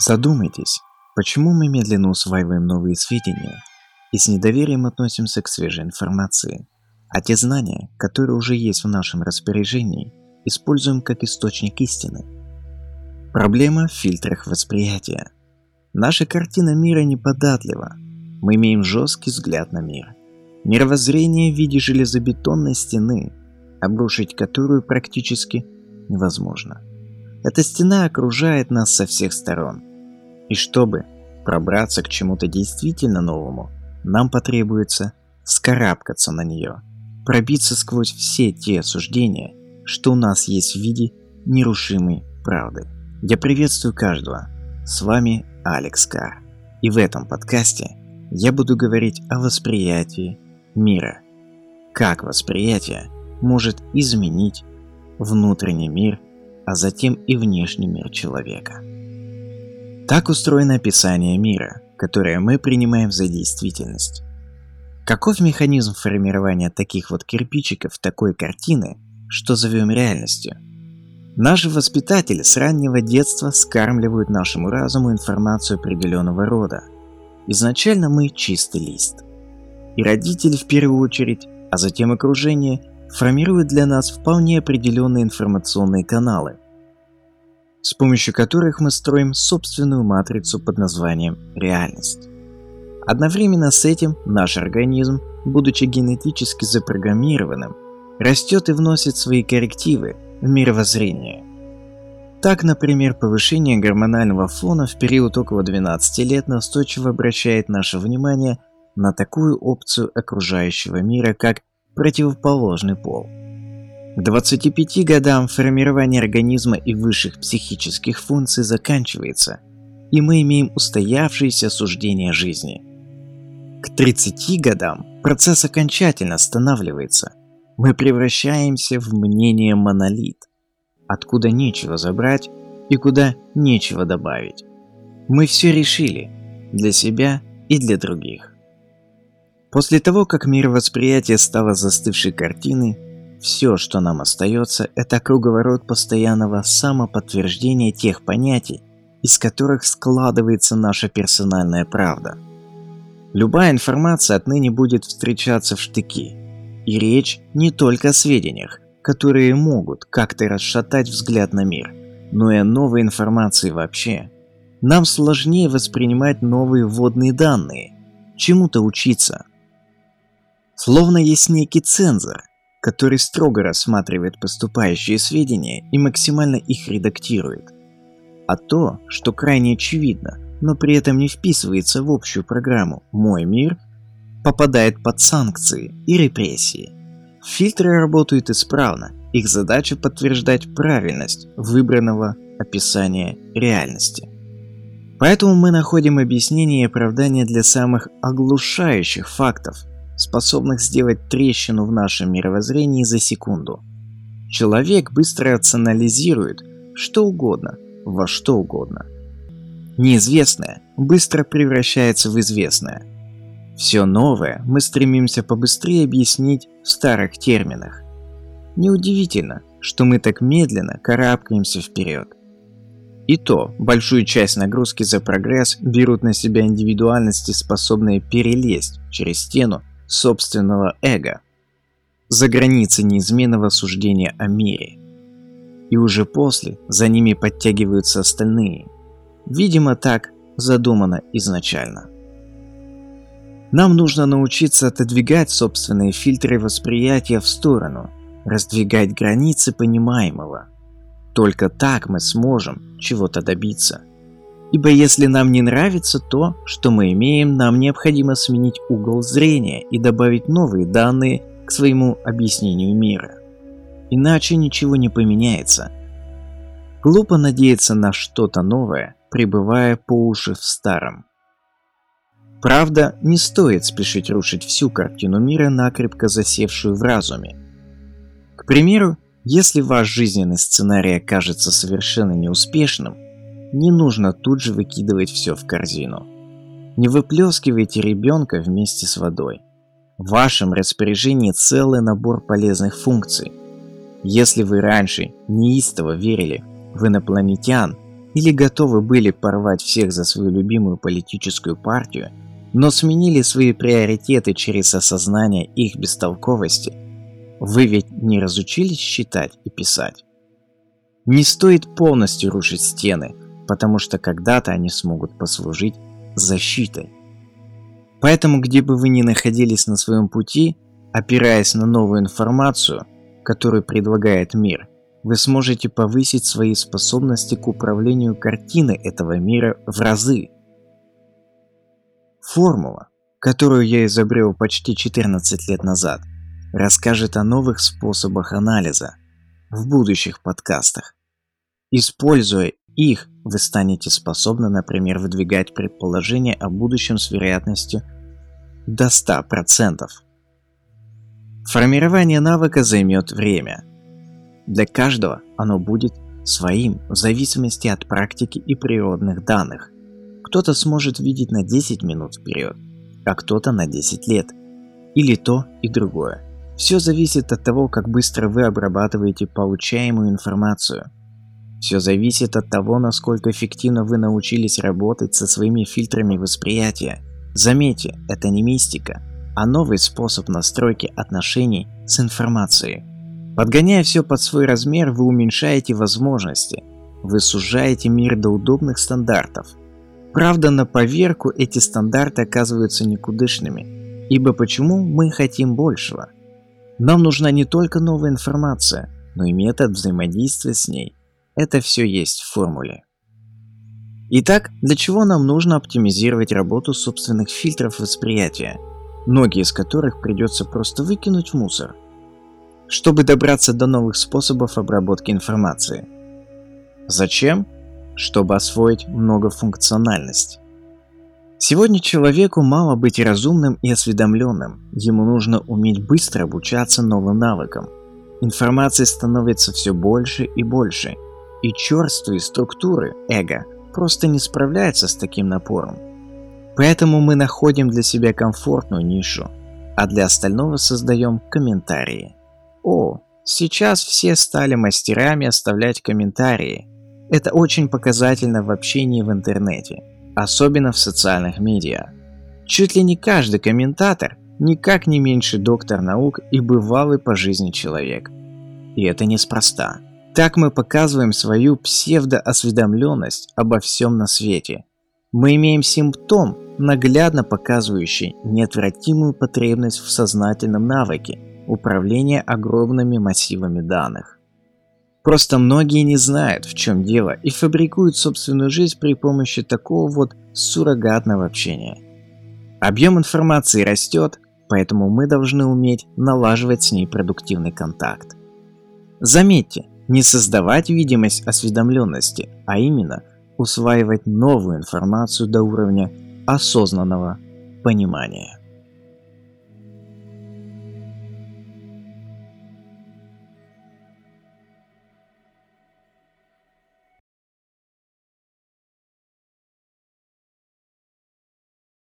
Задумайтесь, почему мы медленно усваиваем новые сведения и с недоверием относимся к свежей информации, а те знания, которые уже есть в нашем распоряжении, используем как источник истины. Проблема в фильтрах восприятия. Наша картина мира неподатлива. Мы имеем жесткий взгляд на мир. Мировоззрение в виде железобетонной стены, обрушить которую практически невозможно. Эта стена окружает нас со всех сторон. И чтобы пробраться к чему-то действительно новому, нам потребуется скарабкаться на нее, пробиться сквозь все те суждения, что у нас есть в виде нерушимой правды. Я приветствую каждого. С вами Алекс Кар. И в этом подкасте я буду говорить о восприятии мира. Как восприятие может изменить внутренний мир, а затем и внешний мир человека. Так устроено описание мира, которое мы принимаем за действительность. Каков механизм формирования таких вот кирпичиков такой картины, что зовем реальностью? Наши воспитатели с раннего детства скармливают нашему разуму информацию определенного рода. Изначально мы чистый лист. И родители в первую очередь, а затем окружение, формируют для нас вполне определенные информационные каналы – с помощью которых мы строим собственную матрицу под названием реальность. Одновременно с этим наш организм, будучи генетически запрограммированным, растет и вносит свои коррективы в мировоззрение. Так, например, повышение гормонального фона в период около 12 лет настойчиво обращает наше внимание на такую опцию окружающего мира, как противоположный пол – 25 годам формирование организма и высших психических функций заканчивается, и мы имеем устоявшееся суждение жизни. К 30 годам процесс окончательно останавливается. Мы превращаемся в мнение монолит, откуда нечего забрать и куда нечего добавить. Мы все решили для себя и для других. После того, как мировосприятие стало застывшей картиной, все, что нам остается, это круговорот постоянного самоподтверждения тех понятий, из которых складывается наша персональная правда. Любая информация отныне будет встречаться в штыки. И речь не только о сведениях, которые могут как-то расшатать взгляд на мир, но и о новой информации вообще. Нам сложнее воспринимать новые вводные данные, чему-то учиться. Словно есть некий цензор, который строго рассматривает поступающие сведения и максимально их редактирует. А то, что крайне очевидно, но при этом не вписывается в общую программу «Мой мир», попадает под санкции и репрессии. Фильтры работают исправно, их задача подтверждать правильность выбранного описания реальности. Поэтому мы находим объяснение и оправдание для самых оглушающих фактов, способных сделать трещину в нашем мировоззрении за секунду. Человек быстро рационализирует что угодно, во что угодно. Неизвестное быстро превращается в известное. Все новое мы стремимся побыстрее объяснить в старых терминах. Неудивительно, что мы так медленно карабкаемся вперед. И то, большую часть нагрузки за прогресс берут на себя индивидуальности, способные перелезть через стену собственного эго, за границы неизменного суждения о мире. И уже после за ними подтягиваются остальные. Видимо, так задумано изначально. Нам нужно научиться отодвигать собственные фильтры восприятия в сторону, раздвигать границы понимаемого. Только так мы сможем чего-то добиться. Ибо если нам не нравится то, что мы имеем, нам необходимо сменить угол зрения и добавить новые данные к своему объяснению мира. Иначе ничего не поменяется. Глупо надеяться на что-то новое, пребывая по уши в старом. Правда, не стоит спешить рушить всю картину мира, накрепко засевшую в разуме. К примеру, если ваш жизненный сценарий окажется совершенно неуспешным, не нужно тут же выкидывать все в корзину. Не выплескивайте ребенка вместе с водой. В вашем распоряжении целый набор полезных функций. Если вы раньше неистово верили в инопланетян или готовы были порвать всех за свою любимую политическую партию, но сменили свои приоритеты через осознание их бестолковости, вы ведь не разучились считать и писать. Не стоит полностью рушить стены, потому что когда-то они смогут послужить защитой. Поэтому, где бы вы ни находились на своем пути, опираясь на новую информацию, которую предлагает мир, вы сможете повысить свои способности к управлению картиной этого мира в разы. Формула, которую я изобрел почти 14 лет назад, расскажет о новых способах анализа в будущих подкастах. Используя их, вы станете способны, например, выдвигать предположения о будущем с вероятностью до 100%. Формирование навыка займет время. Для каждого оно будет своим в зависимости от практики и природных данных. Кто-то сможет видеть на 10 минут вперед, а кто-то на 10 лет. Или то и другое. Все зависит от того, как быстро вы обрабатываете получаемую информацию – все зависит от того, насколько эффективно вы научились работать со своими фильтрами восприятия. Заметьте, это не мистика, а новый способ настройки отношений с информацией. Подгоняя все под свой размер, вы уменьшаете возможности, вы сужаете мир до удобных стандартов. Правда, на поверку эти стандарты оказываются никудышными, ибо почему мы хотим большего? Нам нужна не только новая информация, но и метод взаимодействия с ней. Это все есть в формуле. Итак, для чего нам нужно оптимизировать работу собственных фильтров восприятия, многие из которых придется просто выкинуть в мусор, чтобы добраться до новых способов обработки информации. Зачем? Чтобы освоить многофункциональность. Сегодня человеку мало быть разумным и осведомленным, ему нужно уметь быстро обучаться новым навыкам. Информации становится все больше и больше – и черствые структуры эго просто не справляются с таким напором. Поэтому мы находим для себя комфортную нишу, а для остального создаем комментарии. О, сейчас все стали мастерами оставлять комментарии. Это очень показательно в общении в интернете, особенно в социальных медиа. Чуть ли не каждый комментатор никак не меньше доктор наук и бывалый по жизни человек. И это неспроста. Так мы показываем свою псевдоосведомленность обо всем на свете. Мы имеем симптом, наглядно показывающий неотвратимую потребность в сознательном навыке управления огромными массивами данных. Просто многие не знают, в чем дело, и фабрикуют собственную жизнь при помощи такого вот суррогатного общения. Объем информации растет, поэтому мы должны уметь налаживать с ней продуктивный контакт. Заметьте, не создавать видимость осведомленности, а именно усваивать новую информацию до уровня осознанного понимания.